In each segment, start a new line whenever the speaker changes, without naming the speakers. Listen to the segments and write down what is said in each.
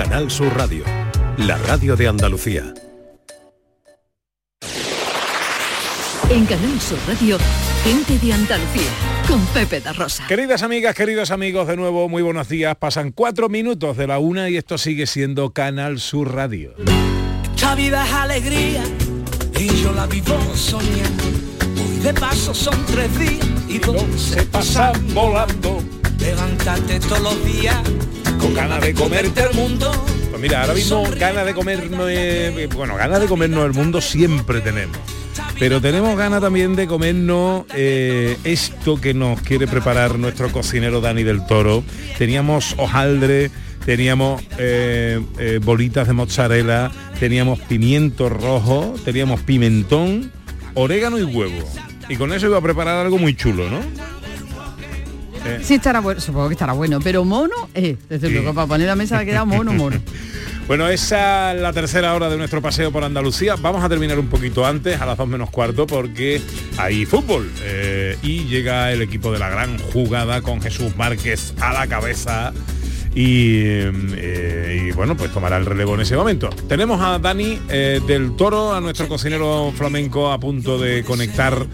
Canal Sur Radio, la radio de Andalucía.
En Canal Sur Radio, gente de Andalucía, con Pepe da Rosa.
Queridas amigas, queridos amigos, de nuevo, muy buenos días. Pasan cuatro minutos de la una y esto sigue siendo Canal Sur Radio.
Esta vida es alegría y yo la vivo soñando. Hoy de paso son tres días y dos se pasan volando. Levantarte todos los días
Con ganas de comerte
el mundo.
Pues mira, ahora mismo ganas de comernos, eh, bueno, ganas de comernos el mundo siempre tenemos. Pero tenemos ganas también de comernos eh, esto que nos quiere preparar nuestro cocinero Dani del Toro. Teníamos hojaldre, teníamos eh, eh, bolitas de mozzarella, teníamos pimiento rojo, teníamos pimentón, orégano y huevo. Y con eso iba a preparar algo muy chulo, ¿no? Eh,
Sí estará bueno, supongo que estará bueno, pero mono, eh, desde
Sí.
luego para poner la mesa ha quedado mono, mono.
Bueno, esa es la tercera hora de nuestro paseo por Andalucía. Vamos a terminar un poquito antes, a las dos menos cuarto, porque hay fútbol. Eh, y llega el equipo de la gran jugada con Jesús Márquez a la cabeza. Y, eh, y, bueno, pues tomará el relevo en ese momento. Tenemos a Dani eh, del Toro, a nuestro cocinero flamenco, a punto de conectar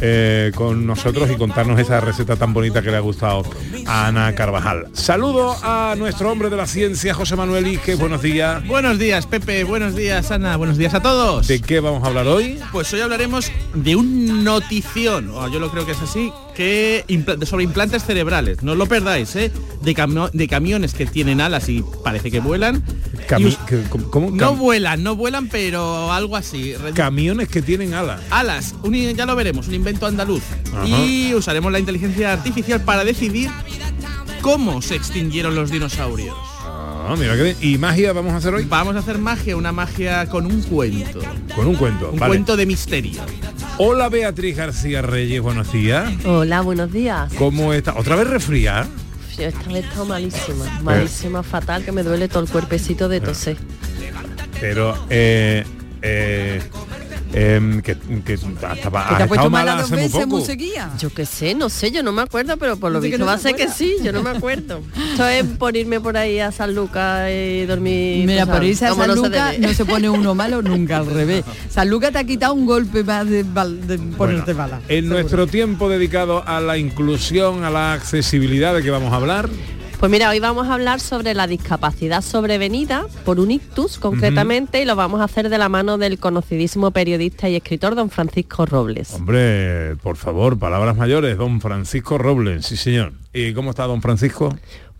eh, con nosotros y contarnos esa receta tan bonita que le ha gustado a Ana Carvajal. Saludo a nuestro hombre de la ciencia, José Manuel Ige. Buenos días.
Buenos días, Pepe. Buenos días, Ana. Buenos días a todos.
¿De qué vamos a hablar hoy?
Pues hoy hablaremos de un notición, o yo lo creo que es así, que sobre implantes cerebrales. No os lo perdáis, ¿eh? De, camo- de camiones que tienen alas y parece que vuelan.
Cami-
no vuelan, no vuelan, pero algo así.
Camiones que tienen alas.
Alas, un ya lo veremos, un invento andaluz.
Ajá.
Y usaremos la inteligencia artificial para decidir cómo se extinguieron los dinosaurios.
Ah, mira qué bien. ¿Y magia vamos a hacer hoy?
Vamos a hacer magia, una magia con un cuento.
Con un cuento.
Un
vale.
cuento de misterio.
Hola Beatriz García Reyes, buenos días.
Hola, buenos días.
¿Cómo está? ¿Otra vez resfriada?
Yo esta vez estoy malísima, malísima, fatal, que me duele todo el cuerpecito de toser.
Pero, eh, eh, em, que, que estaba,
Que te
has
ha
estado
mala
hace muy poco.
Yo qué sé, no sé, yo no me acuerdo, pero por lo visto
no
va a
se
ser que sí, yo no me acuerdo. Esto es por irme por ahí a San Lucas y dormir.
Mira, por irse a San
no se
Lucas no se pone uno malo nunca, al revés. San Lucas te ha quitado un golpe más de, de ponerte
Bueno,
bala.
en
seguro.
nuestro tiempo dedicado a la inclusión, a la accesibilidad de que vamos a hablar,
Pues mira, hoy vamos a hablar sobre la discapacidad sobrevenida por un ictus concretamente y lo vamos a hacer de la mano del conocidísimo periodista y escritor don Francisco Robles.
hombre, por favor, palabras mayores, don Francisco Robles, sí señor. ¿Y cómo está don Francisco?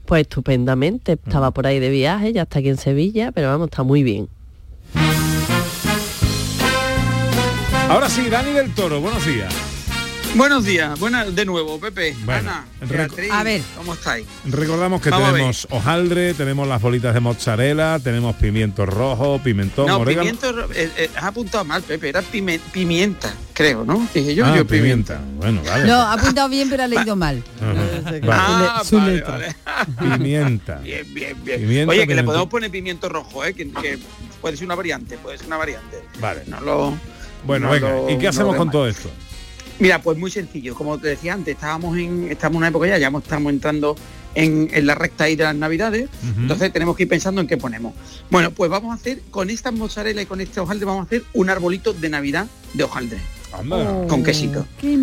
Pues estupendamente, estaba por ahí de viaje, ya está aquí en Sevilla, pero vamos, está muy bien.
Ahora sí, Dani del Toro, buenos días.
Buenos días, buenas de nuevo, Pepe,
Bueno,
Ana, Beatriz,
A ver.
¿cómo estáis?
Recordamos que
Vamos
tenemos hojaldre, tenemos las bolitas de mozzarella, tenemos pimiento rojo, pimentón,
No,
orégano.
pimiento, eh, eh, has apuntado mal, Pepe, era pime- pimienta, creo, ¿no? Dije yo,
ah,
yo
pimienta. Bueno, vale.
No, ha apuntado bien, pero ha leído mal.
Vale.
Ah,
su
vale,
letra.
vale.
Pimienta.
Bien, bien, bien.
Pimienta,
Oye, que le podemos poner pimiento rojo, ¿eh? Que, que puede ser una variante, puede ser una variante.
Vale.
No lo...
Bueno,
no
venga,
lo-
¿y qué
no
hacemos
lo
con todo esto?
Mira, pues muy sencillo. Como te decía antes, estábamos en, estamos en una época ya, ya estamos entrando en, en la recta ahí de las navidades. Entonces tenemos que ir pensando en qué ponemos. Bueno, pues vamos a hacer, con esta mozzarella y con este hojaldre, vamos a hacer un arbolito de Navidad de hojaldre,
Anda.
con quesito.
Qué.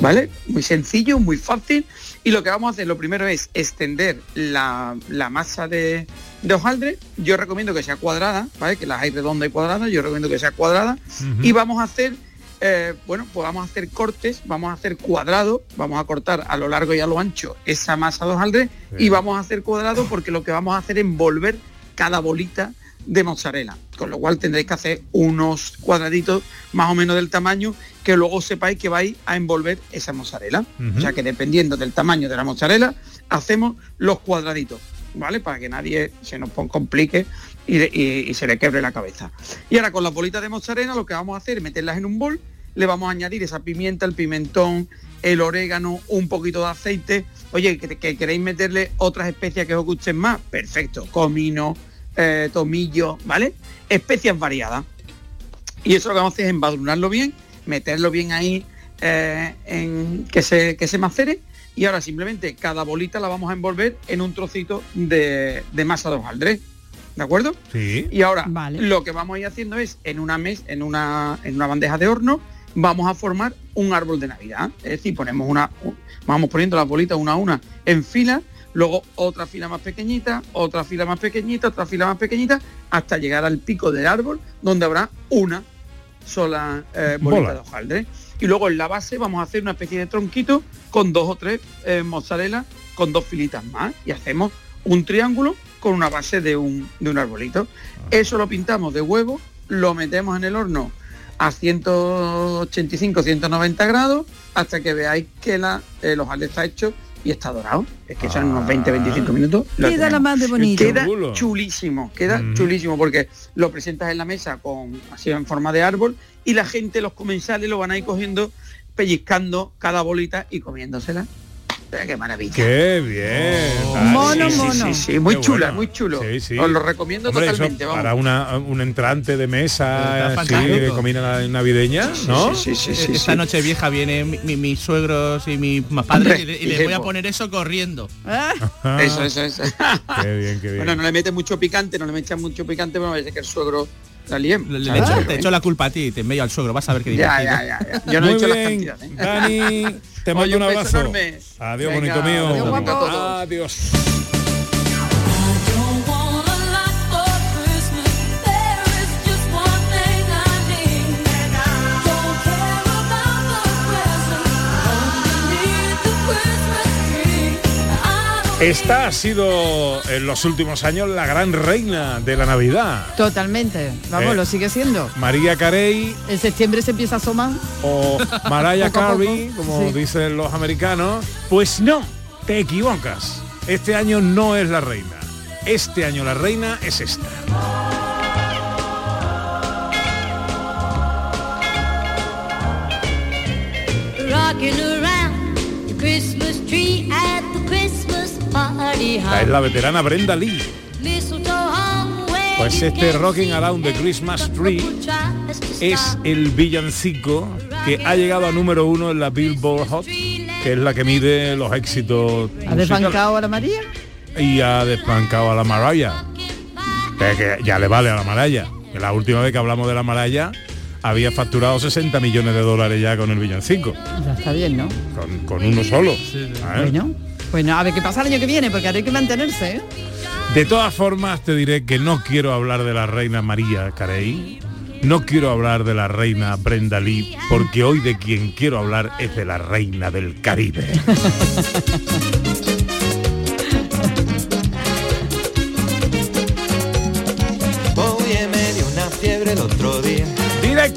¿Vale? Muy sencillo, muy fácil. Y lo que vamos a hacer, lo primero es extender la, la masa de, de hojaldre. Yo recomiendo que sea cuadrada, ¿vale? Que las hay redondas y cuadradas, yo recomiendo que sea cuadrada. Y vamos a hacer, eh, bueno, pues vamos a hacer cortes, vamos a hacer cuadrados, vamos a cortar a lo largo y a lo ancho esa masa de hojaldre y
Sí.
vamos a hacer cuadrado porque lo que vamos a hacer es envolver cada bolita de mozzarella, con lo cual tendréis que hacer unos cuadraditos más o menos del tamaño que luego sepáis que vais a envolver esa mozzarella.
Ujú.
O sea que dependiendo del tamaño de la mozzarella, hacemos los cuadraditos, ¿vale? Para que nadie se nos complique y, se le quebre la cabeza. Y ahora con las bolitas de mozzarella lo que vamos a hacer es meterlas en un bol, le vamos a añadir esa pimienta, el pimentón, el orégano, un poquito de aceite. Oye, que, que queréis meterle otras especias que os gusten más, perfecto. Comino, eh, tomillo, ¿vale? Especias variadas. Y eso lo que vamos a hacer es embadurnarlo bien, meterlo bien ahí eh, en que se, que se macere. Y ahora simplemente cada bolita la vamos a envolver en un trocito de, de masa de hojaldre. ¿De acuerdo?
Sí.
Y ahora
Vale.
lo que vamos a ir haciendo es en una mes, en una, en una bandeja de horno, vamos a formar un árbol de Navidad. Es decir, ponemos una, un- vamos poniendo las bolitas una a una en fila, luego otra fila más pequeñita, otra fila más pequeñita, otra fila más pequeñita, hasta llegar al pico del árbol, donde habrá una sola eh, bolita
Bola.
de hojaldre. Y luego en la base vamos a hacer una especie de tronquito con dos o tres eh, mozzarella con dos filitas más y hacemos un triángulo con una base de un, de un arbolito. Eso lo pintamos de huevo, lo metemos en el horno a 185, 190 grados hasta que veáis que la, el hojaldre está hecho y está dorado. Es que son unos 20, 25 minutos. lo
Queda la más de bonito.
Queda chulísimo, queda
Mm.
chulísimo porque lo presentas en la mesa con así en forma de árbol y la gente, los comensales lo van a ir cogiendo, pellizcando cada bolita y comiéndosela. Eh, ¡Qué maravilla!
Qué bien. Dani.
Mono,
Sí, sí,
mono.
sí, sí, muy
Qué
chula,
bueno.
muy chulo.
Sí, sí.
Os lo recomiendo
Hombre,
totalmente. vamos.
para una, un entrante de mesa,
fantástico.
de comida navideña, ¿no?
Sí, sí, sí, sí,
Esta
sí.
noche vieja vienen mi- mi- mis suegros y mis padres
Hombre,
y, le- y les voy a poner eso corriendo.
Ah,
Ah,
Eso, eso, eso.
Qué bien, qué bien.
bueno, no le metes mucho picante, no le metes mucho picante, pero me parece que el suegro.
Le, le
¿sabes?
echo, te
¿eh?
echo la culpa a ti, te envío al suegro, vas a ver qué
Ya,
divertido.
ya, ya, ya. Yo no he
Muy
hecho las
bien,
cantidades. ¿eh?
Dani, te mando
Oye,
un abrazo.
enorme.
Adiós,
Venga,
bonito mío.
adiós,
Esta ha sido en los últimos años la gran reina de la Navidad.
totalmente. Vamos,
Eh.
lo sigue siendo.
María Carey
En septiembre se empieza a asomar.
o Mariah Carey, como
sí.
dicen los americanos. Pues no, te equivocas. Este año no es la reina. Este año la reina es esta.
Rocking around the Christmas tree at the Christmas party
Esta es la veterana Brenda Lee. Pues
you
este Rocking Around the Christmas Tree Es el villancico que ha llegado a número uno en la Billboard Hot, que es la que mide los éxitos
¿Ha desbancado a la María?
y ha desbancado a la Mariah. Que, ya le vale a la. Que la última vez que hablamos de la Mariah había facturado 60 millones de dólares ya con el villancico,
Ya está bien, ¿no?
con, con uno solo. ¿eh?
Bueno, bueno, a ver qué pasa el año que viene, porque ahora hay que mantenerse, ¿eh?
De todas formas, te diré que no quiero hablar de la reina María Carey, no quiero hablar de la reina Brenda Lee, porque hoy de quien quiero hablar es de la reina del Caribe.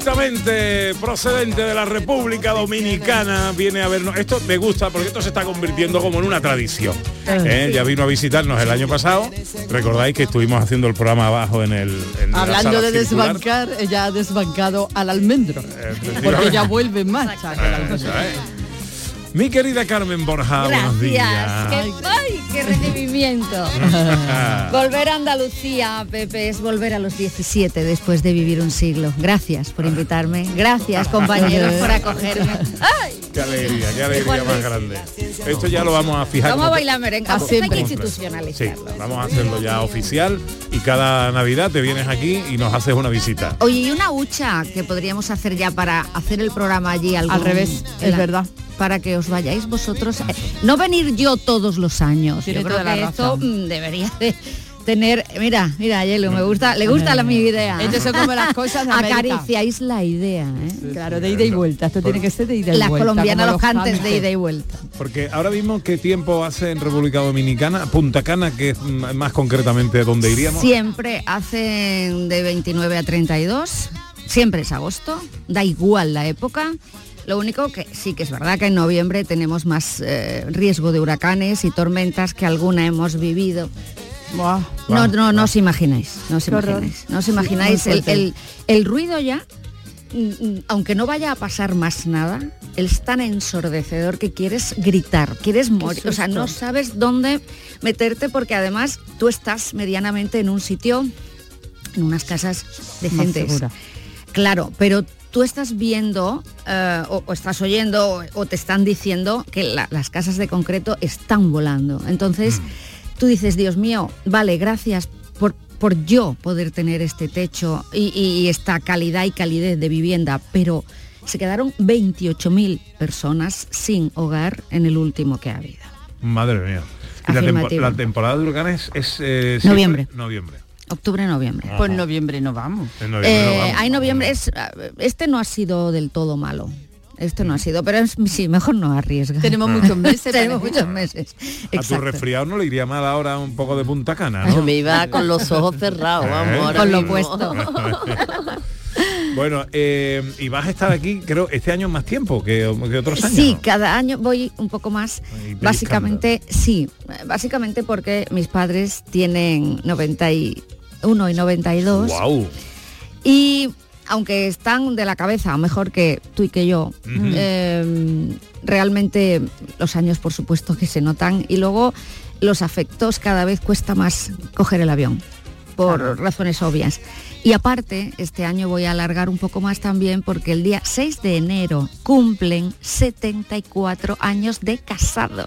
Directamente procedente de la República Dominicana viene a vernos. Esto me gusta porque esto se está convirtiendo como en una tradición. ¿eh? Ya vino a visitarnos el año pasado. Recordáis que estuvimos haciendo el programa abajo en el. en
Hablando de
circular.
desbancar, ella ha desbancado al almendro.
Efectivamente.
Porque ella vuelve en marcha.
Eh. Mi querida Carmen Borja, buenos días.
Gracias. Qué, ¡Ay, qué recibimiento! Volver a Andalucía, Pepe, es volver a los 17 después de vivir un siglo. Gracias por invitarme. Gracias, compañeros, por acogerme. ¡Ay!
Qué alegría, qué alegría más grande. Esto ya lo vamos a fijar.
Vamos a bailar merengue.
Ah,
Hay.
Sí,
institucionalizarlo.
vamos a hacerlo ya oficial y cada Navidad te vienes aquí y nos haces una visita.
Oye, y una hucha que podríamos hacer ya para hacer el programa allí algún-
Al revés, es verdad.
Para que os vayáis vosotros. Eh, No venir yo todos los años.
Tiene
yo creo que esto
razón.
mm, debería de tener. Mira, mira, Yelo, me gusta, le gusta la mi idea.
Son como las cosas de.
Acariciáis la idea, ¿eh?
Claro, de ida y vuelta. Esto tiene que ser de ida y
Las
vuelta.
colombianas
como
los cantes de ida y vuelta.
Porque ahora mismo, ¿qué tiempo hace en República Dominicana? Punta Cana, que es más concretamente donde iríamos.
Siempre hacen de 29 a 32, siempre es agosto, da igual la época. Lo único que sí que es verdad que en noviembre tenemos más eh, riesgo de huracanes y tormentas que alguna hemos vivido.
Buah.
No, no, no os imagináis, no os imagináis, no os
Sí,
imagináis
muy
el, el- el ruido ya, mm, mm, aunque no vaya a pasar más nada, es tan ensordecedor que quieres gritar, quieres morir, o sea, no sabes dónde meterte porque además tú estás medianamente en un sitio, en unas casas decentes.
segura.
Claro, pero tú estás viendo eh, o, o estás oyendo o, o te están diciendo que la- las casas de concreto están volando. Entonces, tú dices, Dios mío, vale, gracias por por yo poder tener este techo y, y esta calidad y calidez de vivienda, pero se quedaron 28.000 personas sin hogar en el último que ha habido.
Madre mía. La, tempo-
Afirmativo.
la temporada de huracanes es... eh,
Noviembre. Octubre, noviembre.
Pues noviembre no vamos.
En noviembre
Eh,
no vamos.
hay noviembre, es, este no ha sido del todo malo. Este no ha sido, pero es, sí, mejor no arriesga.
Tenemos muchos meses.
Tenemos muchos meses.
A tu resfriado no le iría mal ahora un poco de punta cana,
me iba con los ojos cerrados, vamos.
Eh.
ahora
Con lo puesto.
bueno, eh, y vas a estar aquí, creo, este año más tiempo que, que otros años.
Sí, cada año voy un poco más. Básicamente, sí. Básicamente porque mis padres tienen 91 y 92.
Wow.
Y aunque están de la cabeza, mejor que tú y que yo, eh, realmente los años por supuesto que se notan y luego los afectos cada vez cuesta más coger el avión, por razones obvias. Y aparte, este año voy a alargar un poco más también porque el día 6 de enero cumplen 74 años de casados.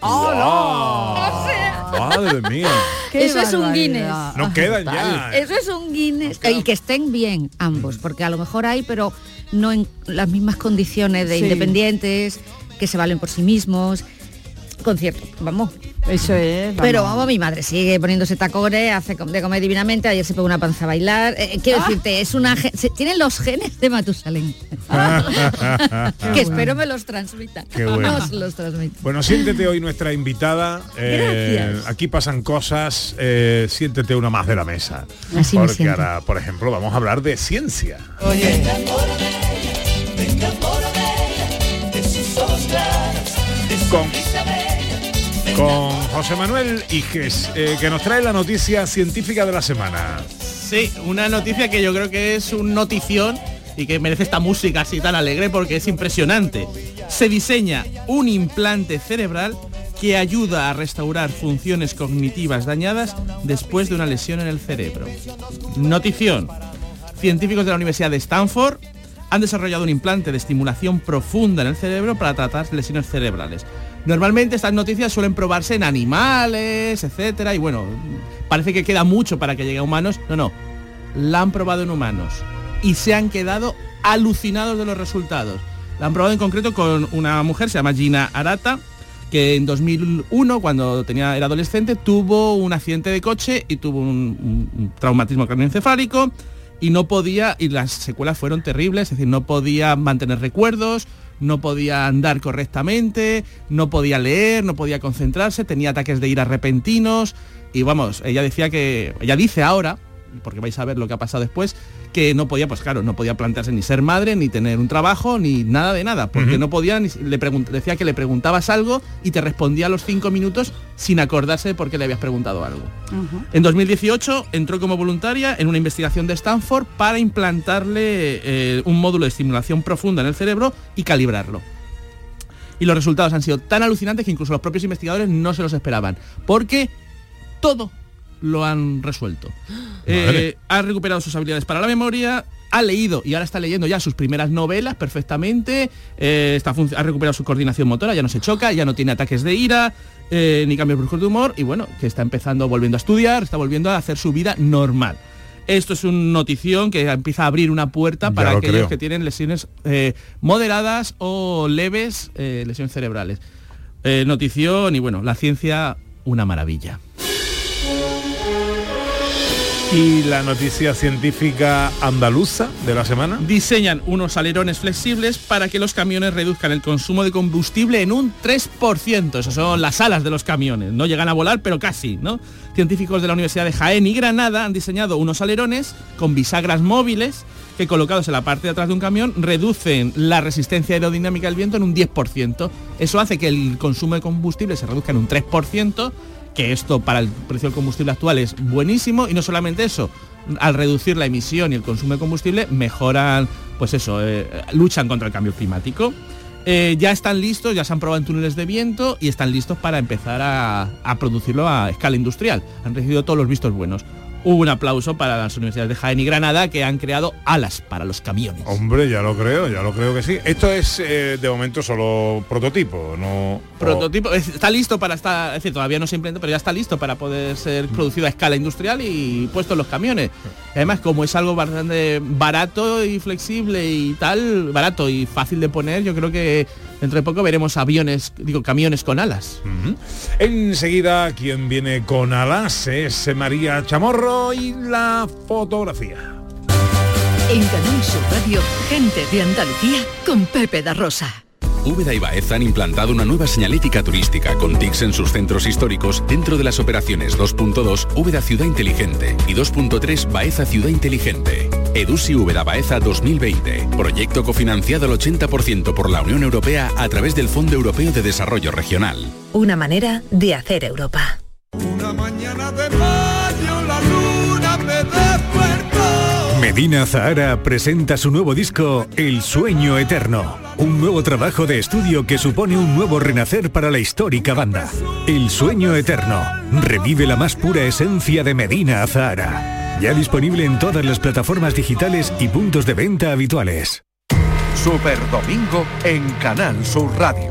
Madre mía.
Qué
Eso es un. Guinness.
Nos quedan ya.
Eso es un Guinness. Y que estén bien ambos, porque a lo mejor hay, pero no en las mismas condiciones de
Sí.
independientes, que se valen por sí mismos. Concierto, vamos.
Eso es.
Pero vamos, mi madre sigue poniéndose tacones, hace de comer divinamente, ayer se pegó una panza a bailar. Eh, quiero
Ah.
decirte, es una tienen los genes de Matusalén. que espero me los transmita.
Qué bueno.
Nos los transmita.
Bueno, siéntete hoy nuestra invitada. Eh,
Gracias.
aquí pasan cosas. eh, siéntete una más de la mesa.
Así
Porque ahora, por ejemplo, vamos a hablar de ciencia. Con, con José Manuel Iges, eh, que nos trae la noticia científica de la semana.
Sí, una noticia que yo creo que es un notición y que merece esta música así tan alegre porque es impresionante. Se diseña un implante cerebral que ayuda a restaurar funciones cognitivas dañadas después de una lesión en el cerebro. Notición. Científicos de la Universidad de Stanford han desarrollado un implante de estimulación profunda en el cerebro para tratar lesiones cerebrales. Normalmente estas noticias suelen probarse en animales, etcétera, y bueno, parece que queda mucho para que llegue a humanos. No, no, la han probado en humanos y se han quedado alucinados de los resultados. La han probado en concreto con una mujer, se llama Gina Arata, que en 2001, cuando tenía, era adolescente, tuvo un accidente de coche y tuvo un, traumatismo craneoencefálico y no podía, y las secuelas fueron terribles, es decir, no podía mantener recuerdos, no podía andar correctamente, no podía leer, no podía concentrarse, tenía ataques de ira repentinos y vamos, ella decía que, ella dice ahora, porque vais a ver lo que ha pasado después, que no podía, pues claro, no podía plantearse ni ser madre, ni tener un trabajo, ni nada de nada, porque no podía, ni, le decía que le preguntabas algo y te respondía a los cinco minutos sin acordarse de por qué le habías preguntado algo. En 2018 entró como voluntaria en una investigación de Stanford para implantarle eh, un módulo de estimulación profunda en el cerebro y calibrarlo. Y los resultados han sido tan alucinantes que incluso los propios investigadores no se los esperaban, porque todo lo han resuelto. Eh, ha recuperado sus habilidades para la memoria, ha leído y ahora está leyendo ya sus primeras novelas perfectamente, eh, está ha recuperado su coordinación motora, ya no se choca, ya no tiene ataques de ira, eh, ni cambios bruscos de humor y bueno, que está empezando, volviendo a estudiar, está volviendo a hacer su vida normal. Esto es una notición que empieza a abrir una puerta para
lo
aquellos
creo.
que tienen lesiones eh, moderadas o leves, lesiones cerebrales. Notición y bueno, la ciencia, una maravilla.
Y la noticia científica andaluza de la semana.
Diseñan unos alerones flexibles para que los camiones reduzcan el consumo de combustible en un 3%. Esas son las alas de los camiones. No llegan a volar, pero casi, ¿no? Científicos de la Universidad de Jaén y Granada han diseñado unos alerones con bisagras móviles que colocados en la parte de atrás de un camión reducen la resistencia aerodinámica del viento en un 10%. Eso hace que el consumo de combustible se reduzca en un 3%, que esto para el precio del combustible actual es buenísimo y no solamente eso, al reducir la emisión y el consumo de combustible mejoran, pues eso, eh, luchan contra el cambio climático. Eh, ya están listos, ya se han probado en túneles de viento y están listos para empezar a, a producirlo a escala industrial. Han recibido todos los vistos buenos. Un aplauso para las universidades de Jaén y Granada que han creado alas para los camiones.
Hombre, ya lo creo, ya lo creo que sí. Esto es eh, de momento solo prototipo, no...
Prototipo, es- está listo para estar, es decir, todavía no se implementa, pero ya está listo para poder ser producido a escala industrial y puesto en los camiones. Además, como es algo bastante barato y flexible y tal, barato y fácil de poner, yo creo que dentro de poco veremos aviones, digo, camiones con alas.
Enseguida, quien viene con alas es María Chamorro y la fotografía.
En Canal Sur Radio, gente de Andalucía con Pepe da Rosa.
Úbeda y Baeza han implantado una nueva señalética turística con TICs en sus centros históricos dentro de las operaciones 2.2 Úbeda Ciudad Inteligente y 2.3 Baeza Ciudad Inteligente. Edusi Úbeda Baeza 2020. Proyecto cofinanciado al 80% por la Unión Europea a través del Fondo Europeo de Desarrollo Regional.
Una manera de hacer Europa.
Una mañana de mayo la luna me despertó.
Medina Zahara presenta su nuevo disco El Sueño Eterno, un nuevo trabajo de estudio que supone un nuevo renacer para la histórica banda. El Sueño Eterno revive la más pura esencia de Medina Zahara. Ya disponible en todas las plataformas digitales y puntos de venta habituales.
Super Domingo en Canal Sur Radio.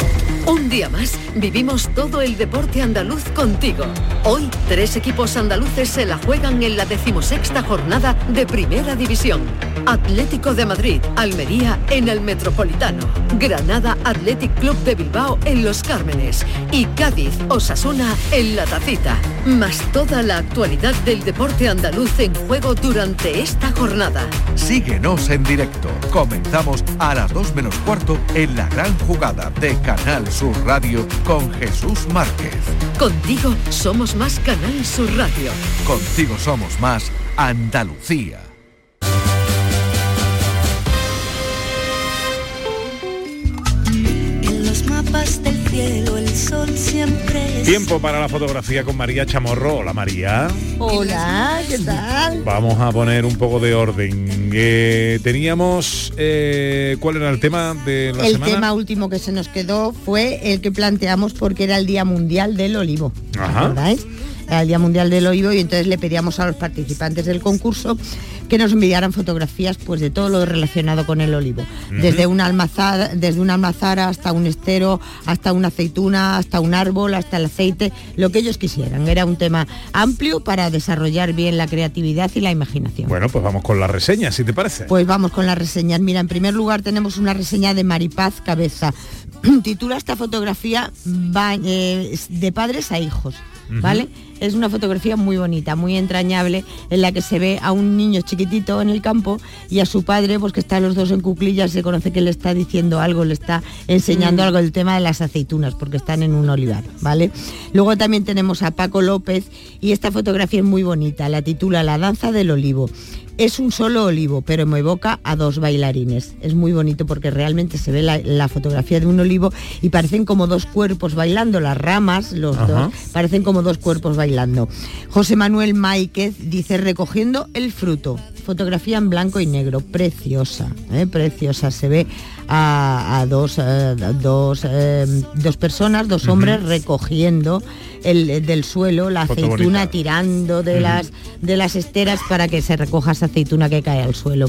Un día más vivimos todo el deporte andaluz contigo. Hoy tres equipos andaluces se la juegan en la decimosexta jornada de Primera División. Atlético de Madrid, Almería en el Metropolitano, Granada Athletic Club de Bilbao en Los Cármenes y Cádiz Osasuna en La Tacita. Más toda la actualidad del deporte andaluz en juego durante esta jornada.
Síguenos en directo. Comenzamos a las 2 menos cuarto en la gran jugada de Canal Sur Radio con Jesús Márquez.
Contigo somos más Canal Sur Radio.
Contigo somos más Andalucía.
En los mapas del cielo
Tiempo para la fotografía con María Chamorro. Hola María.
Hola, ¿qué tal?
Vamos a poner un poco de orden. Eh, teníamos, eh, ¿cuál era el tema de la
El
semana?
tema último que se nos quedó fue el que planteamos porque era el Día Mundial del Olivo.
Ajá.
¿Recordáis? Era el Día Mundial del Olivo y entonces le pedíamos a los participantes del concurso que nos enviaran fotografías pues de todo lo relacionado con el olivo. Desde una almazara, desde una almazara hasta un estero, hasta una aceituna, hasta un árbol, hasta el aceite, lo que ellos quisieran. Era un tema amplio para desarrollar bien la creatividad y la imaginación.
Bueno, pues vamos con la reseña, si te parece.
Pues vamos con las reseñas. Mira, en primer lugar tenemos una reseña de Maripaz Cabeza. Titula esta fotografía eh, de padres a hijos, ¿vale? Es una fotografía muy bonita, muy entrañable, en la que se ve a un niño chiquitito en el campo y a su padre, pues que están los dos en cuclillas, se conoce que le está diciendo algo, le está enseñando
Mm.
algo del tema de las aceitunas, porque están en un olivar, ¿vale? Luego también tenemos a Paco López y esta fotografía es muy bonita, la titula La danza del olivo. Es un solo olivo, pero me evoca a dos bailarines. Es muy bonito porque realmente se ve la, la fotografía de un olivo y parecen como dos cuerpos bailando, las ramas, los
Ajá.
dos, parecen como dos cuerpos bailando. José Manuel Máiquez dice recogiendo el fruto. Fotografía en blanco y negro, preciosa, ¿eh? preciosa. Se ve a, a dos, eh, dos, eh, dos personas, dos hombres recogiendo el, del suelo la
Foto
aceituna,
bonita.
tirando de las de las esteras para que se recoja esa aceituna que cae al suelo.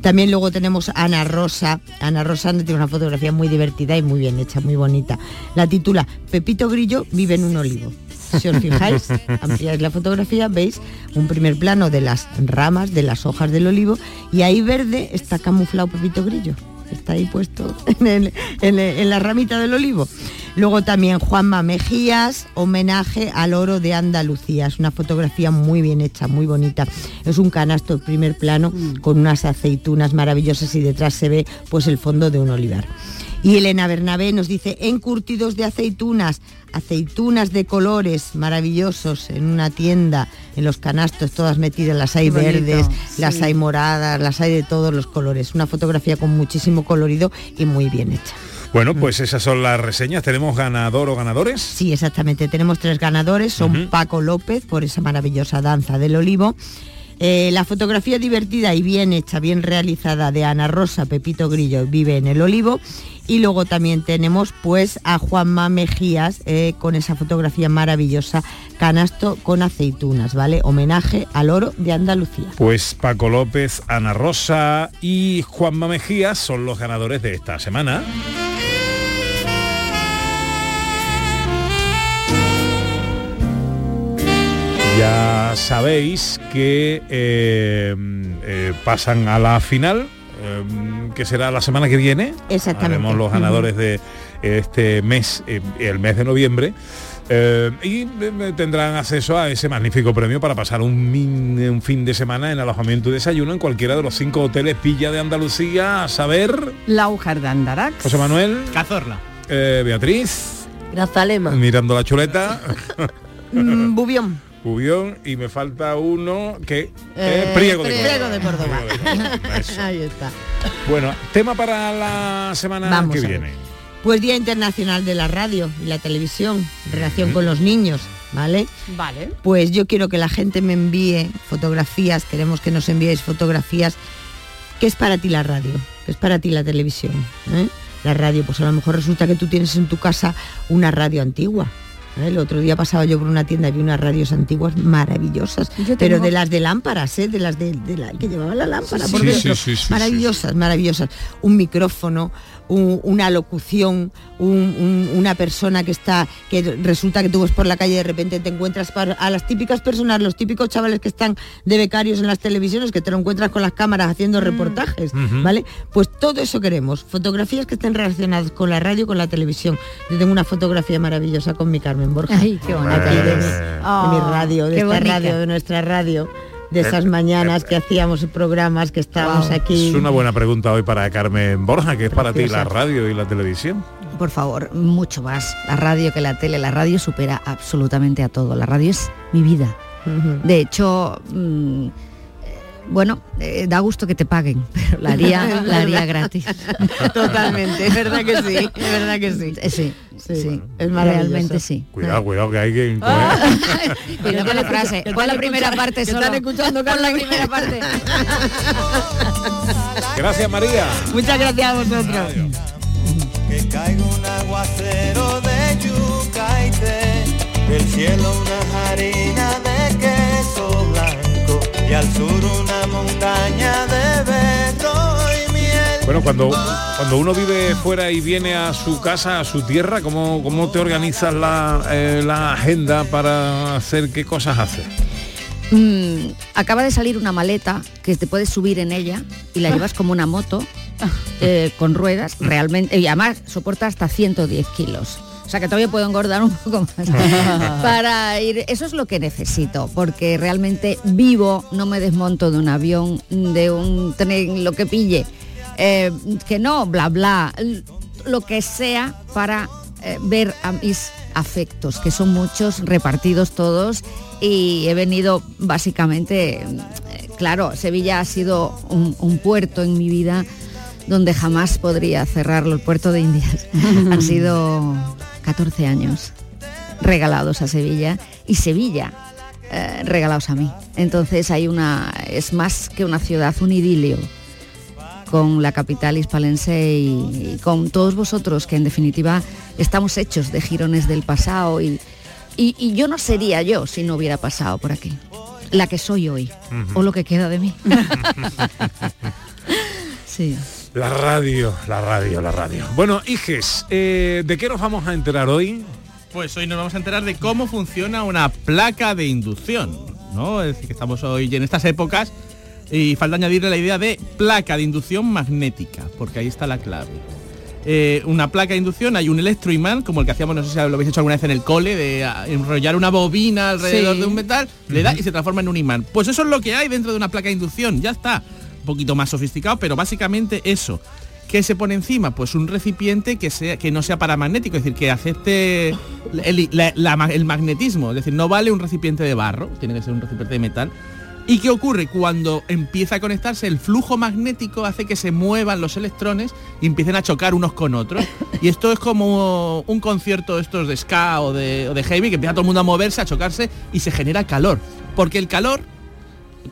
También luego tenemos a Ana Rosa. Ana Rosa tiene una fotografía muy divertida y muy bien hecha, muy bonita. La titula Pepito Grillo vive en un olivo. Si os fijáis, ampliáis la fotografía, veis un primer plano de las ramas, de las hojas del olivo, y ahí verde está camuflado Pepito Grillo. Está ahí puesto en, el- en el- en la ramita del olivo. Luego también Juanma Mejías, homenaje al oro de Andalucía. Es una fotografía muy bien hecha, muy bonita. Es un canasto en primer plano con unas aceitunas maravillosas y detrás se ve pues el fondo de un olivar. Y Elena Bernabé nos dice, encurtidos de aceitunas, aceitunas de colores maravillosos en una tienda, en los canastos, todas metidas, las hay
bonito,
verdes, las hay moradas, las hay de todos los colores. Una fotografía con muchísimo colorido y muy bien hecha.
Bueno, pues esas son las reseñas. ¿Tenemos ganador o ganadores?
Sí, exactamente. Tenemos tres ganadores. Son Paco López por esa maravillosa danza del olivo. Eh, la fotografía divertida y bien hecha, bien realizada de Ana Rosa Pepito Grillo vive en el Olivo. Y luego también tenemos pues a Juanma Mejías eh, con esa fotografía maravillosa, canasto con aceitunas, ¿vale? Homenaje al oro de Andalucía.
Pues Paco López, Ana Rosa y Juanma Mejías son los ganadores de esta semana. Ya sabéis que eh, eh, pasan a la final, eh, que será la semana que viene.
Exactamente.
Haremos los ganadores de este mes, eh, el mes de noviembre. Eh, y eh, tendrán acceso a ese magnífico premio para pasar un, min- un fin de semana en alojamiento y desayuno en cualquiera de los cinco hoteles Villa de Andalucía, a saber,
Laujar de Andarax.
José Manuel,
Cazorla.
eh, Beatriz,
Grazalema.
mirando la chuleta,
Mm, Bubión.
Ubión, y me falta uno que
Eh,
es Priego de
Priego
Córdoba.
de. Ahí está.
Bueno, tema para la semana
Vamos
que viene.
Pues Día Internacional de la Radio y la Televisión, relación con los niños, ¿vale?
Vale.
Pues yo quiero que la gente me envíe fotografías, queremos que nos enviéis fotografías. ¿Qué es para ti la radio? ¿Qué es para ti la televisión? ¿Eh? La radio, pues a lo mejor resulta que tú tienes en tu casa una radio antigua. ¿Eh? El otro día pasaba yo por una tienda y vi unas radios antiguas maravillosas, pero
tengo-
de las de lámparas, ¿eh? de las de, de la que llevaba la lámpara
Sí,
por
sí, sí,
maravillosas, maravillosas. Un micrófono, un- una locución, un- un- una persona que está, que resulta que tú vas por la calle y de repente te encuentras par- a las típicas personas, los típicos chavales que están de becarios en las televisiones, que te lo encuentras con las cámaras haciendo reportajes,
Ujú.
¿vale? Pues todo eso queremos, fotografías que estén relacionadas con la radio con la televisión. Yo tengo una fotografía maravillosa con mi Carmen Borja.
Ay, qué bonita.
Aquí de mi, de mi radio, de
qué
esta
bonita.
radio, de nuestra radio, de esas mañanas que hacíamos programas, que estábamos
Wow.
aquí.
Es una buena pregunta hoy para Carmen Borja, que es para ti la radio y la televisión.
Por favor, mucho más. La radio que la tele. La radio supera absolutamente a todo. La radio es mi vida. De hecho, mm, eh, bueno, eh, da gusto que te paguen, pero la haría, la haría gratis.
Totalmente, es verdad que sí, es verdad que sí.
Eh, Sí, sí,
es maravilloso.
realmente sí.
Cuidado, cuidado, que hay que...
Cuidado con la frase. Pon la primera parte solo.
están escuchando,
Pon la primera parte.
Gracias, María.
Muchas gracias a vosotros.
Que caiga un aguacero de yuca y té, del cielo una harina y al sur una montaña de berro y miel.
Bueno, cuando, cuando uno vive fuera y viene a su casa, a su tierra, ¿cómo, cómo te organizas la, eh, la agenda para hacer qué cosas haces?
Mm, acaba de salir una maleta que te puedes subir en ella y la llevas como una moto eh, con ruedas, realmente, y además soporta hasta 110 kilos. O sea que todavía puedo engordar un poco más para ir. Eso es lo que necesito, porque realmente vivo, no me desmonto de un avión, de un tren, lo que pille. Eh, que no, bla bla, lo que sea para eh, ver a mis afectos, que son muchos, repartidos todos, y he venido básicamente, eh, claro, Sevilla ha sido un, un puerto en mi vida donde jamás podría cerrarlo, el puerto de Indias. Han sido 14 años regalados a Sevilla y Sevilla eh, regalados a mí. Entonces hay una, es más que una ciudad, un idilio con la capital hispalense y, y con todos vosotros, que en definitiva estamos hechos de jirones del pasado y, y- y yo no sería yo si no hubiera pasado por aquí. La que soy hoy, o lo que queda de mí. sí.
La radio, la radio, la radio. Bueno, Iges, eh, ¿de qué nos vamos a enterar hoy?
Pues hoy nos vamos a enterar de cómo funciona una placa de inducción, ¿no? Es decir, que estamos hoy en estas épocas y falta añadirle la idea de placa de inducción magnética, porque ahí está la clave. Eh, una placa de inducción, hay un electroimán, como el que hacíamos, no sé si lo habéis hecho alguna vez en el cole, de enrollar una bobina alrededor
Sí.
de un metal, le da y se transforma en un imán. Pues eso es lo que hay dentro de una placa de inducción, ya está. Poquito más sofisticado, pero básicamente eso. ¿Qué se pone encima? Pues un recipiente que, sea, que no sea paramagnético, es decir, que acepte el, la- el magnetismo. Es decir, no vale un recipiente de barro, tiene que ser un recipiente de metal. ¿Y qué ocurre? Cuando empieza a conectarse, el flujo magnético hace que se muevan los electrones y empiecen a chocar unos con otros. Y esto es como un concierto estos de ska o de, o de heavy, que empieza todo el mundo a moverse, a chocarse y se genera calor. Porque el calor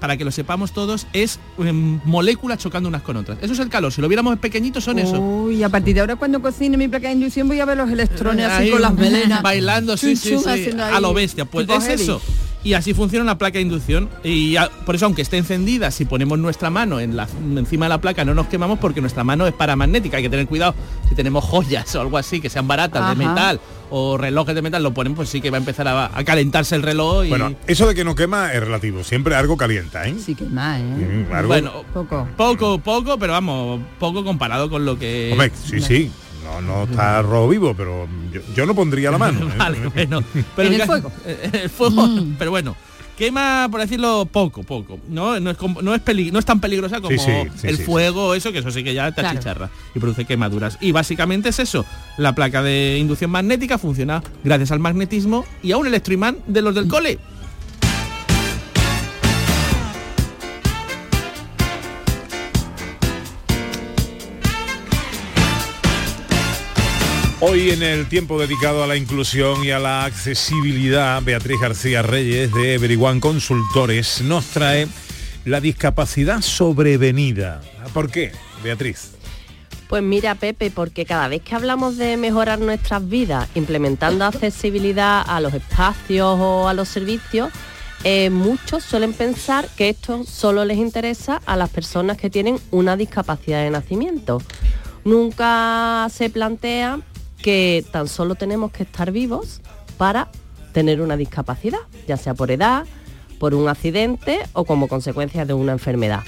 para que lo sepamos todos, es em, moléculas chocando unas con otras. Eso es el calor. Si lo viéramos pequeñitos son eso.
Uy, a partir de ahora cuando cocine mi placa de inducción voy a ver los electrones así con las melenas.
Bailando, sí, sí, sí, a lo bestia. Pues es
heavy.
eso. Y así funciona una placa de inducción. Y por eso, aunque esté encendida, si ponemos nuestra mano en la, encima de la placa, no nos quemamos porque nuestra mano es paramagnética. Hay que tener cuidado si tenemos joyas o algo así, que sean baratas de metal o relojes de metal, lo ponen, pues sí que va a empezar a, a calentarse el reloj. Y...
Bueno, eso de que no quema es relativo. Siempre algo calienta, ¿eh?
Sí quema, ¿eh?
Mm, algo-
Bueno,
poco.
Poco, poco, pero vamos, poco comparado con lo que...
Hombre, sí, sí. No, no está rojo vivo, pero yo, yo no pondría la mano. ¿eh?
Vale, bueno. Pero
¿En el fuego?
El fuego, pero bueno. Quema, por decirlo, poco, poco. No, no, es, como- no, es, peli- no es tan peligrosa como
Sí, sí, sí,
el
sí,
fuego, eso, que eso sí que ya te
Claro.
achicharra y produce quemaduras. Y básicamente es eso. La placa de inducción magnética funciona gracias al magnetismo y a un electroimán de los del cole.
Hoy en el tiempo dedicado a la inclusión y a la accesibilidad, Beatriz García Reyes de Everyone Consultores nos trae la discapacidad sobrevenida. ¿Por qué, Beatriz?
Pues mira, Pepe, porque cada vez que hablamos de mejorar nuestras vidas, implementando accesibilidad a los espacios o a los servicios, eh, muchos suelen pensar que esto solo les interesa a las personas que tienen una discapacidad de nacimiento. Nunca se plantea que tan solo tenemos que estar vivos para tener una discapacidad, ya sea por edad, por un accidente o como consecuencia de una enfermedad.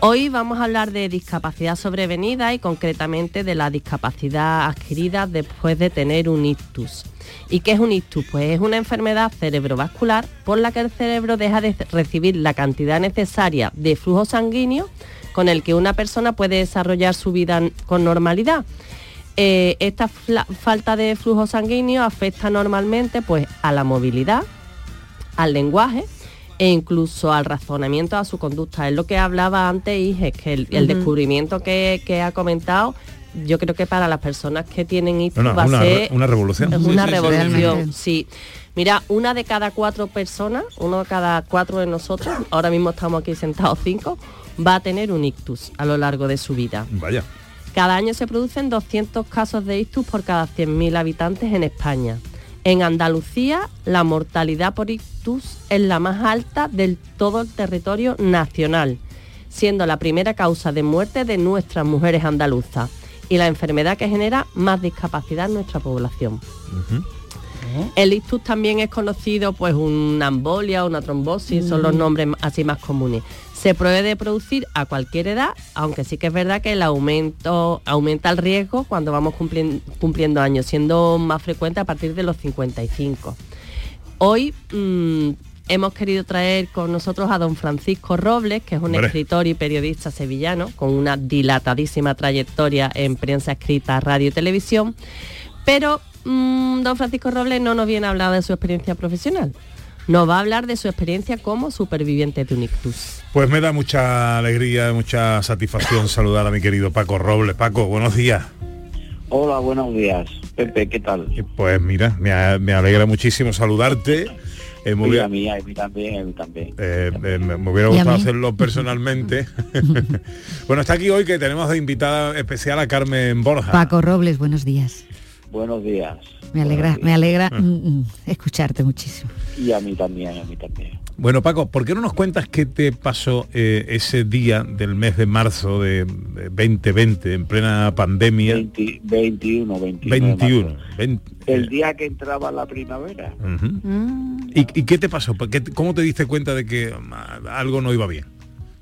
Hoy vamos a hablar de discapacidad sobrevenida y concretamente de la discapacidad adquirida después de tener un ictus. ¿Y qué es un ictus? Pues es una enfermedad cerebrovascular por la que el cerebro deja de recibir la cantidad necesaria de flujo sanguíneo con el que una persona puede desarrollar su vida con normalidad. Eh, esta falta de flujo sanguíneo afecta normalmente pues, a la movilidad, al lenguaje e incluso al razonamiento, a su conducta. Es lo que hablaba antes, Ige, que el, descubrimiento que, que ha comentado, yo creo que para las personas que tienen ictus
Bueno,
va
una
a
re-
ser
una revolución.
es
Sí,
una
sí, sí.
revolución, sí. Mira, una de cada cuatro personas, uno de cada cuatro de nosotros, ahora mismo estamos aquí sentados cinco, va a tener un ictus a lo largo de su vida.
Vaya.
Cada año se producen 200 casos de ictus por cada 100.000 habitantes en España. En Andalucía, la mortalidad por ictus es la más alta del todo el territorio nacional, siendo la primera causa de muerte de nuestras mujeres andaluzas y la enfermedad que genera más discapacidad en nuestra población. El ictus también es conocido, pues una embolia, una trombosis, son los
Mm.
nombres así más comunes. Se puede producir a cualquier edad, aunque sí que es verdad que el aumento aumenta el riesgo cuando vamos cumplien- cumpliendo años, siendo más frecuente a partir de los 55. Hoy mm, hemos querido traer con nosotros a don Francisco Robles, que es un escritor y periodista sevillano con una dilatadísima trayectoria en prensa escrita, radio y televisión. Pero mm, don Francisco Robles no nos viene a hablar de su experiencia profesional. Nos va a hablar de su experiencia como superviviente de un ictus.
Pues me da mucha alegría, mucha satisfacción saludar a mi querido Paco Robles. Paco, buenos días.
Hola, buenos días. Pepe, ¿qué tal?
Pues mira, me, a- me alegra muchísimo saludarte. Eh, me
Mira,
hubiera,
a mí, a mí también, a mí también.
eh, eh, me hubiera
¿Y a
gustado hacerlo personalmente. bueno, está aquí hoy que tenemos de invitada especial a Carmen Borja.
Paco Robles, buenos días.
Buenos días.
Me alegra, me alegra
Ah.
mm, mm, escucharte muchísimo.
Y a mí también, a mí también.
Bueno, Paco, ¿por qué no nos cuentas qué te pasó eh, ese día del mes de marzo de de 2020, en plena pandemia?
20 21, 21. de
21.
marzo.
20.
El día que entraba la primavera.
¿Y, y qué te pasó? ¿Por qué te- ¿Cómo te diste cuenta de que algo no iba bien?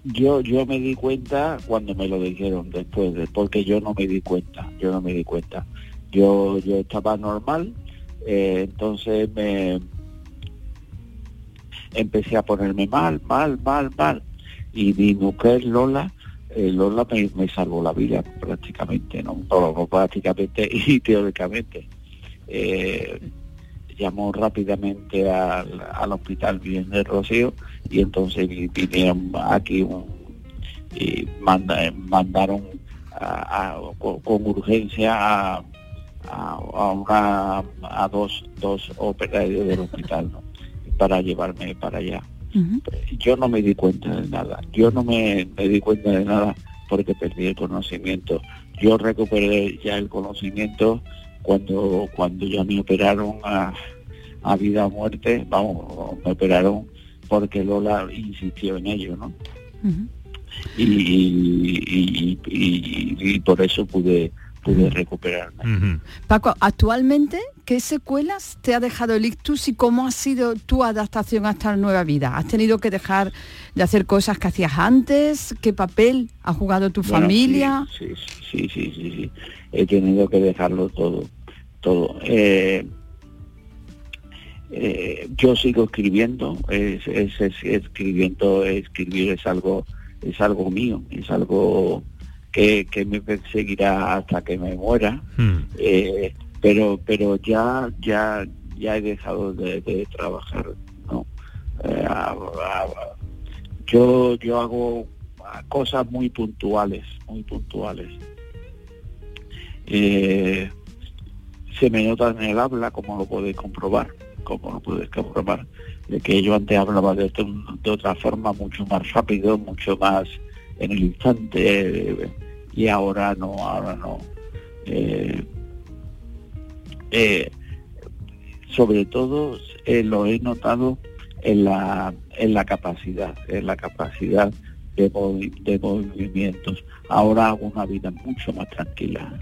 Yo yo me di cuenta cuando me lo dijeron después, de- porque yo no me di cuenta, yo no me di cuenta. Yo yo estaba normal, eh, entonces me empecé a ponerme mal, mal, mal, mal. Y mi mujer Lola, eh, Lola me, me salvó la vida prácticamente, no, prácticamente y teóricamente. Eh, llamó rápidamente al, al hospital bien de Rocío y entonces vi- vinieron aquí un- y manda- mandaron con, con urgencia a, a, a una- a dos, dos operarios del hospital ¿no? para llevarme para allá. Yo no me di cuenta de nada, yo no me, me di cuenta de nada porque perdí el conocimiento. Yo recuperé ya el conocimiento cuando cuando ya me operaron a, a vida o muerte, vamos, me operaron porque Lola insistió en ello, ¿no? y, y, y- y por eso pude pude recuperarme.
Paco, actualmente, ¿qué secuelas te ha dejado el ictus y cómo ha sido tu adaptación a esta nueva vida? ¿Has tenido que dejar de hacer cosas que hacías antes? ¿Qué papel ha jugado tu
Bueno,
familia?
Sí, sí, sí, sí, sí. He tenido que dejarlo todo, todo. Eh, eh, yo sigo escribiendo, es, es- es- escribiendo, escribir es algo, es algo mío, es algo que, que me perseguirá hasta que me muera. Eh, pero, pero ya, ya, ya he dejado de, de trabajar, ¿no? Eh, a- a- yo, yo hago cosas muy puntuales, muy puntuales. Eh, se me nota en el habla, como lo podéis comprobar, como lo podéis comprobar, de que yo antes hablaba de, otro- de otra forma mucho más rápido, mucho más en el instante, eh, y ahora no, ahora no. Eh, eh, sobre todo lo he notado en la, en la capacidad, en la capacidad de, movi- de movimientos. Ahora hago una vida mucho más tranquila.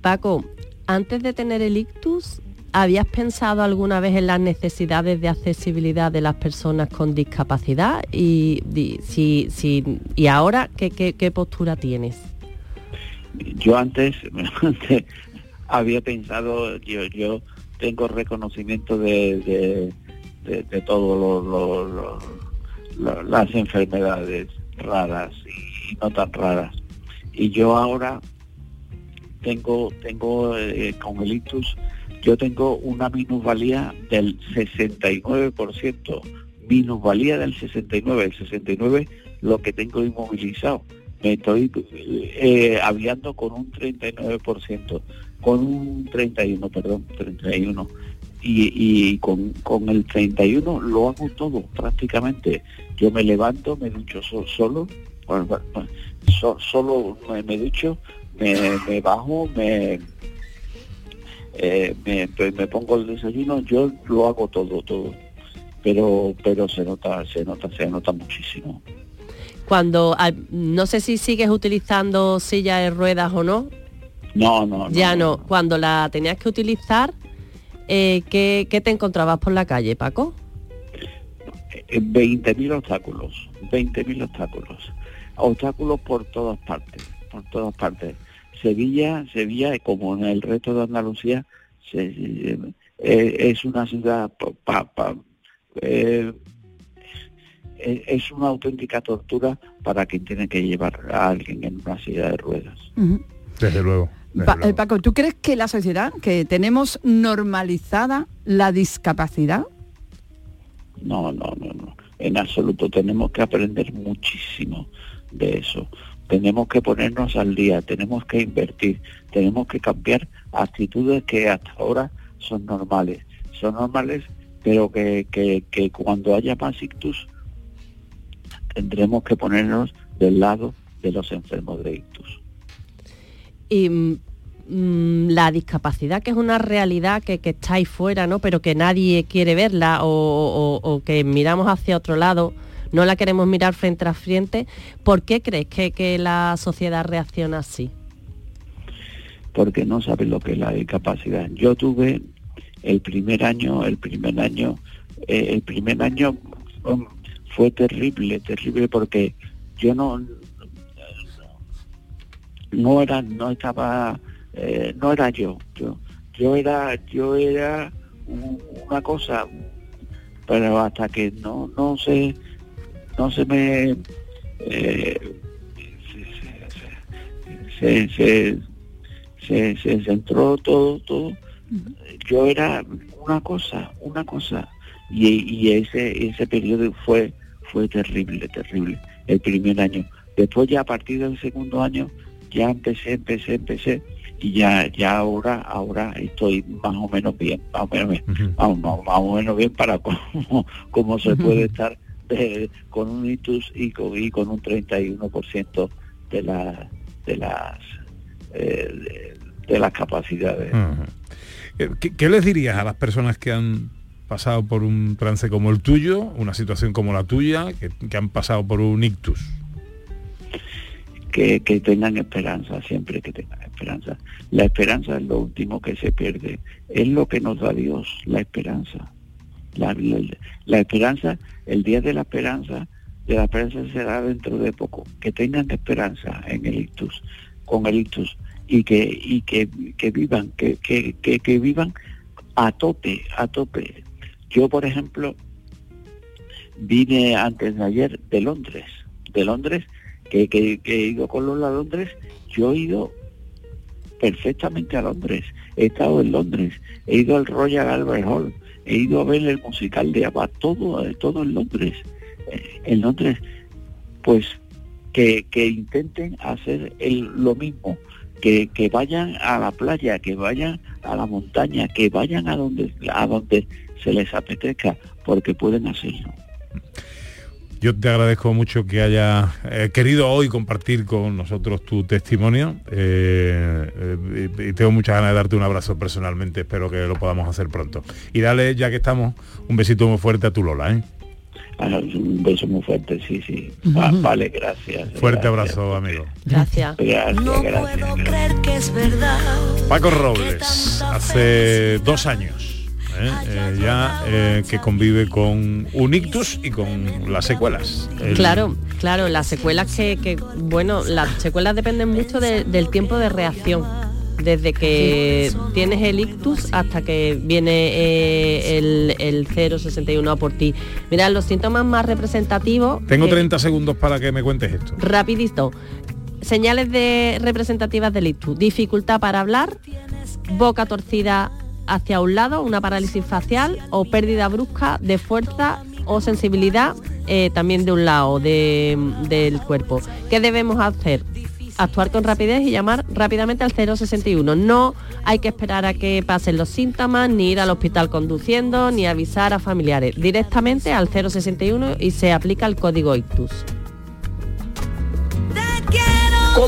Paco, antes de tener el ictus, ¿habías pensado alguna vez en las necesidades de accesibilidad de las personas con discapacidad? Y, si, si- y ahora, ¿qué, qué, postura tienes?
Yo antes, antes había pensado, yo, yo tengo reconocimiento de, de, de, de todas las enfermedades raras y no tan raras. Y yo ahora tengo, tengo eh, con el ictus, yo tengo una minusvalía del 69%, minusvalía del 69, el 69 lo que tengo inmovilizado. Me estoy eh, aviando con un 39%, con un 31, perdón, 31. Y, y con, con el 31 lo hago todo prácticamente. Yo me levanto, me ducho so- solo, solo me, me ducho, me, me bajo, me, eh, me, me- me pongo el desayuno, yo lo hago todo, todo. Pero, pero se nota, se nota, se nota muchísimo.
Cuando, ah, no sé si sigues utilizando silla de ruedas o no,
No, no, no.
ya no. Cuando la tenías que utilizar, eh, ¿qué, qué te encontrabas por la calle, Paco?
Eh, 20.000 obstáculos, 20.000 obstáculos. Obstáculos por todas partes, por todas partes. Sevilla, Sevilla, como en el resto de Andalucía, se- eh, eh, es una ciudad, pa- pa- pa- eh, eh, es una auténtica tortura para quien tiene que llevar a alguien en una silla de ruedas.
Desde luego. desde
Pa-
luego.
eh, Paco, ¿tú crees que la sociedad, que tenemos normalizada la discapacidad?
No, no, no, no. En absoluto. Tenemos que aprender muchísimo de eso. Tenemos que ponernos al día, tenemos que invertir, tenemos que cambiar actitudes que hasta ahora son normales. Son normales, pero que, que, que cuando haya más ictus tendremos que ponernos del lado de los enfermos de ictus.
Y mm, mm, la discapacidad, que es una realidad que, que está ahí fuera, ¿no? Pero que nadie quiere verla o, que miramos hacia otro lado, no la queremos mirar frente a frente. ¿Por qué crees que, que la sociedad reacciona así?
porque no saben lo que es la discapacidad. Yo tuve el primer año, el primer año, eh, el primer año um, fue terrible, terrible porque yo no no era, no estaba, eh, no era yo, yo, yo era, yo era un- una cosa, pero hasta que no, no se, no se me eh, se, se, se, se centró todo, todo. Yo era una cosa, una cosa. Y, y ese, ese periodo fue, fue terrible, terrible, el primer año. Después ya a partir del segundo año ya empecé, empecé, empecé y ya ya ahora ahora estoy más o menos bien más o menos bien vamos, más, más o menos bien para cómo, cómo se puede estar de- con un ictus y con, y con un 31% de la de las eh, de, de las capacidades.
Eh, ¿Qué, qué les dirías a las personas que han pasado por un trance como el tuyo, una situación como la tuya, que, que han pasado por un ictus?
que, que tengan esperanza, siempre que tengan esperanza. La esperanza es lo último que se pierde, es lo que nos da Dios, la esperanza. La, esperanza, el día de la esperanza, de la esperanza será dentro de poco. Que tengan esperanza en el ictus, con el ictus, y que, y que, que vivan, que, que, que, que vivan a tope, a tope. Yo, por ejemplo, vine antes de ayer de Londres, de Londres, que, que- que he ido con Lola a Londres, yo he ido perfectamente a Londres, he estado en Londres, he ido al Royal Albert Hall, he ido a ver el musical de ABBA, todo, en Londres, Eh, en Londres, pues que, que intenten hacer el- lo mismo, que, que vayan a la playa, que vayan a la montaña, que vayan a donde, a donde se les apetezca, porque pueden hacerlo.
Yo te agradezco mucho que haya eh, querido hoy compartir con nosotros tu testimonio eh, eh, y, y tengo muchas ganas de darte un abrazo personalmente, espero que lo podamos hacer pronto. Y dale, ya que estamos, un besito muy fuerte a tu Lola. ¿eh?
Ah, un beso muy fuerte, sí, sí. Va- vale, gracias.
Fuerte
gracias.
abrazo, amigo.
Gracias.
Gracias,
No
gracias.
puedo creer que es verdad.
Paco Robles, hace dos años ¿eh? Eh, ya eh, que convive con un ictus y con las secuelas. El-
Claro, claro, las secuelas que, que, bueno, las secuelas dependen mucho de- del tiempo de reacción. Desde que tienes el ictus hasta que viene eh, el, el 061 a por ti. Mira, los síntomas más representativos.
Tengo
que-
30 segundos para que me cuentes esto.
Rapidito. Señales de representativas del ictus. Dificultad para hablar, boca torcida hacia un lado, una parálisis facial o pérdida brusca de fuerza o sensibilidad eh, también de un lado de- del cuerpo. ¿Qué debemos hacer? Actuar con rapidez y llamar rápidamente al 061. No hay que esperar a que pasen los síntomas, ni ir al hospital conduciendo, ni avisar a familiares. Directamente al 061 y se aplica el código ictus.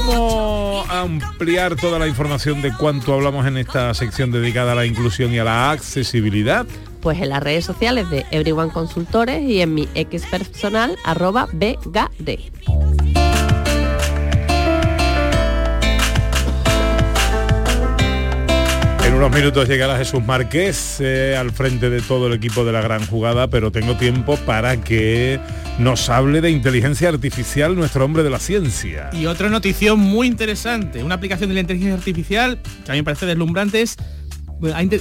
¿Cómo ampliar toda la información de cuánto hablamos en esta sección dedicada a la inclusión y a la accesibilidad?
Pues en las redes sociales de Everyone Consultores y en mi ex personal arroba BGD.
Unos minutos llegará Jesús Márquez eh, al frente de todo el equipo de la gran jugada, pero tengo tiempo para que nos hable de inteligencia artificial, nuestro hombre de la ciencia.
Y otra notición muy interesante, una aplicación de la inteligencia artificial que a mí me parece deslumbrante es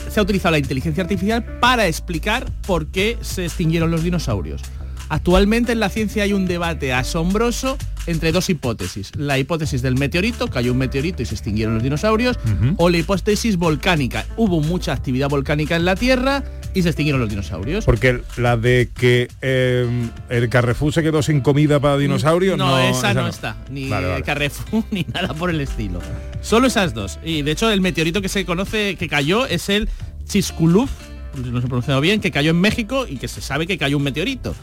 se ha utilizado la inteligencia artificial para explicar por qué se extinguieron los dinosaurios. Actualmente en la ciencia hay un debate asombroso entre dos hipótesis. La hipótesis del meteorito, cayó un meteorito y se extinguieron los dinosaurios, o la hipótesis volcánica. Hubo mucha actividad volcánica en la Tierra y se extinguieron los dinosaurios.
Porque la de que eh, el Carrefour se quedó sin comida para dinosaurios,
no,
no,
esa, no, está. Ni
Vale, vale.
Carrefour ni nada por el estilo. Solo esas dos. Y de hecho el meteorito que se conoce que cayó es el Chicxulub, no se ha pronunciado bien, que cayó en México y que se sabe que cayó un meteorito.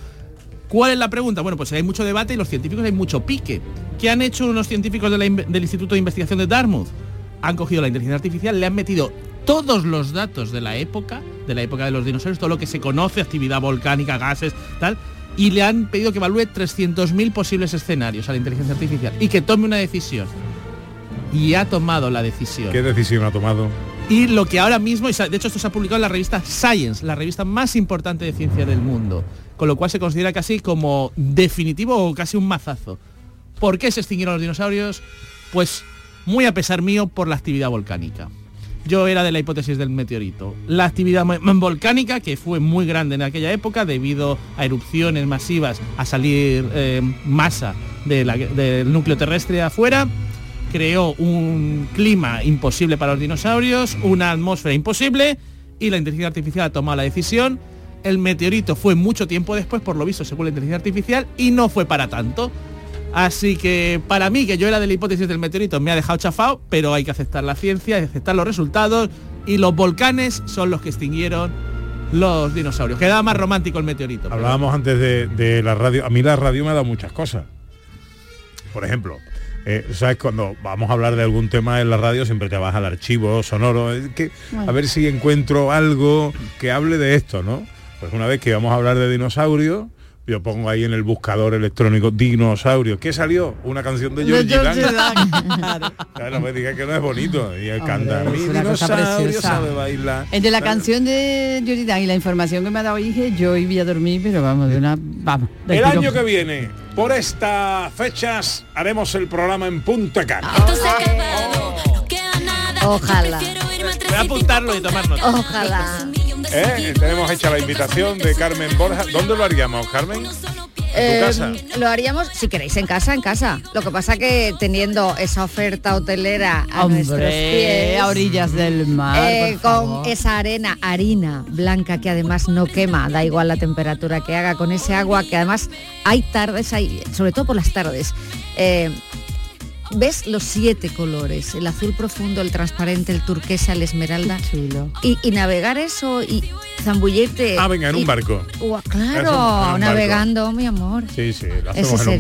¿Cuál es la pregunta? Bueno, pues hay mucho debate y los científicos hay mucho pique. ¿Qué han hecho unos científicos de la inve- del Instituto de Investigación de Dartmouth? Han cogido la inteligencia artificial, le han metido todos los datos de la época, de la época de los dinosaurios, todo lo que se conoce, actividad volcánica, gases, tal, y le han pedido que evalúe 300.000 posibles escenarios a la inteligencia artificial y que tome una decisión. Y ha tomado la decisión.
¿Qué decisión ha tomado?
Y lo que ahora mismo, de hecho esto se ha publicado en la revista Science, la revista más importante de ciencia del mundo, con lo cual se considera casi como definitivo o casi un mazazo. ¿Por qué se extinguieron los dinosaurios? Pues muy a pesar mío por la actividad volcánica. Yo era de la hipótesis del meteorito. La actividad volcánica, que fue muy grande en aquella época debido a erupciones masivas, a salir eh, masa del núcleo terrestre afuera, creó un clima imposible para los dinosaurios, una atmósfera imposible y la inteligencia artificial ha tomado la decisión. El meteorito fue mucho tiempo después, por lo visto, según la inteligencia artificial, y no fue para tanto. Así que para mí, que yo era de la hipótesis del meteorito, me ha dejado chafado, pero hay que aceptar la ciencia, hay que aceptar los resultados y los volcanes son los que extinguieron los dinosaurios. Quedaba más romántico el meteorito. pero-
Hablábamos antes de, de la radio. A mí la radio me ha dado muchas cosas. Por ejemplo, eh, ¿sabes? Cuando vamos a hablar de algún tema en la radio, siempre te vas al archivo sonoro. que, a ver si encuentro algo que hable de esto, ¿no? Pues una vez que íbamos a hablar de dinosaurios, yo pongo ahí en el buscador electrónico dinosaurio. ¿Qué salió? Una canción de
De
Georgie
Georgie.
Dan. Claro, no me digas que no es bonito. Y él canta.
Hombre,
Mi
es una cosa
dinosaurio sabe bailar.
Entre la canción de Yuridan y la información que me ha dado Inge, yo iba a dormir, pero vamos, de una... Vamos.
El
tirón.
año que viene, por estas fechas, haremos el programa en Punta Cana.
Ojalá.
Voy a apuntarlo y tomar nota.
Ojalá.
¿Eh? Tenemos hecha la invitación de Carmen Borja. ¿Dónde lo haríamos, Carmen? ¿En tu casa?
Eh, lo haríamos, si queréis, en casa, en casa. Lo que pasa que teniendo esa oferta hotelera a nuestros
Hombre,
pies,
a orillas del mar,
eh, con
favor.
esa arena, harina blanca que además no quema, da igual la temperatura que haga, con ese agua que además hay tardes, hay, sobre todo por las tardes. eh, ves los siete colores, el azul profundo, el transparente, el turquesa, el esmeralda. Y, y navegar eso y zambullirte.
Ah, venga, en
y-
un barco. En
claro,
un barco.
navegando, mi amor.
Sí, sí, lo hacemos en un
sería